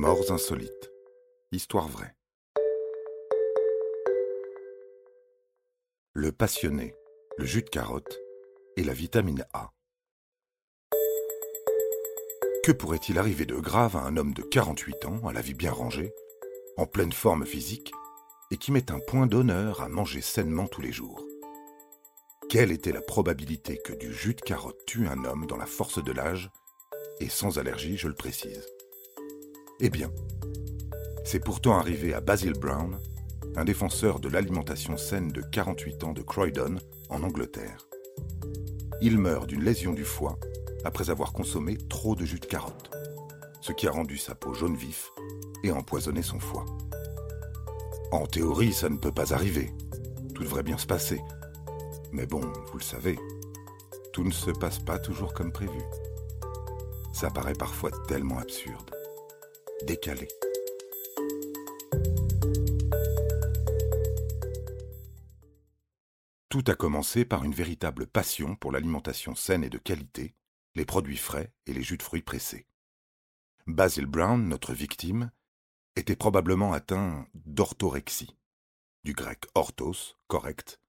Morts insolites. Histoire vraie. Le passionné, le jus de carotte et la vitamine A. Que pourrait-il arriver de grave à un homme de 48 ans, à la vie bien rangée, en pleine forme physique, et qui met un point d'honneur à manger sainement tous les jours? Quelle était la probabilité que du jus de carotte tue un homme dans la force de l'âge, et sans allergie, je le précise eh bien, c'est pourtant arrivé à Basil Brown, un défenseur de l'alimentation saine de 48 ans de Croydon, en Angleterre. Il meurt d'une lésion du foie après avoir consommé trop de jus de carotte, ce qui a rendu sa peau jaune vif et empoisonné son foie. En théorie, ça ne peut pas arriver. Tout devrait bien se passer. Mais bon, vous le savez, tout ne se passe pas toujours comme prévu. Ça paraît parfois tellement absurde décalé. Tout a commencé par une véritable passion pour l'alimentation saine et de qualité, les produits frais et les jus de fruits pressés. Basil Brown, notre victime, était probablement atteint d'orthorexie, du grec orthos, correct,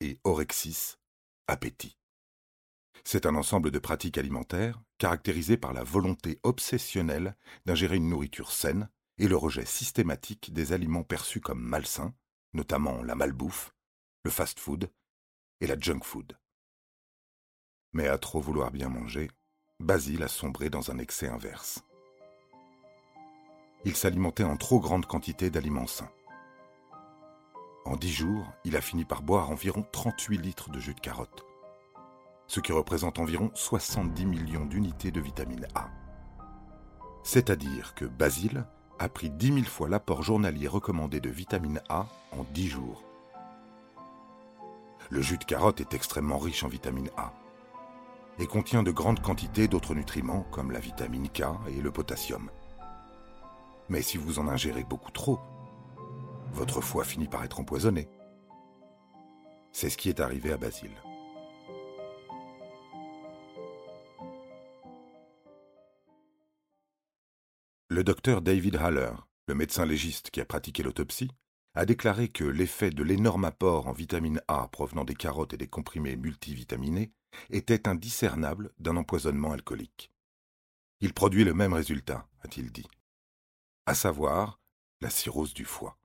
et orexis, appétit. C'est un ensemble de pratiques alimentaires caractérisé par la volonté obsessionnelle d'ingérer une nourriture saine et le rejet systématique des aliments perçus comme malsains, notamment la malbouffe, le fast-food et la junk food. Mais à trop vouloir bien manger, Basile a sombré dans un excès inverse. Il s'alimentait en trop grande quantité d'aliments sains. En dix jours, il a fini par boire environ 38 litres de jus de carotte, ce qui représente environ 70 millions d'unités de vitamine A. C'est-à-dire que Basile a pris 10 000 fois l'apport journalier recommandé de vitamine A en 10 jours. Le jus de carotte est extrêmement riche en vitamine A et contient de grandes quantités d'autres nutriments comme la vitamine K et le potassium. Mais si vous en ingérez beaucoup trop, votre foie finit par être empoisonné. C'est ce qui est arrivé à Basile. Le docteur David Haller, le médecin légiste qui a pratiqué l'autopsie, a déclaré que l'effet de l'énorme apport en vitamine A provenant des carottes et des comprimés multivitaminés était indiscernable d'un empoisonnement alcoolique. Il produit le même résultat, a-t-il dit, à savoir la cirrhose du foie.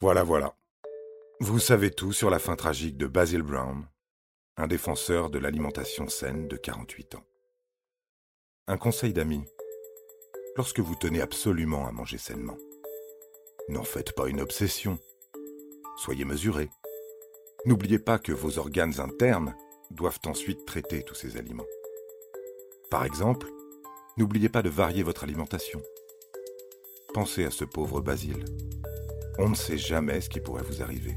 Voilà, voilà. Vous savez tout sur la fin tragique de Basil Brown, un défenseur de l'alimentation saine de 48 ans. Un conseil d'ami. Lorsque vous tenez absolument à manger sainement, n'en faites pas une obsession. Soyez mesuré. N'oubliez pas que vos organes internes doivent ensuite traiter tous ces aliments. Par exemple, n'oubliez pas de varier votre alimentation. Pensez à ce pauvre Basile. On ne sait jamais ce qui pourrait vous arriver.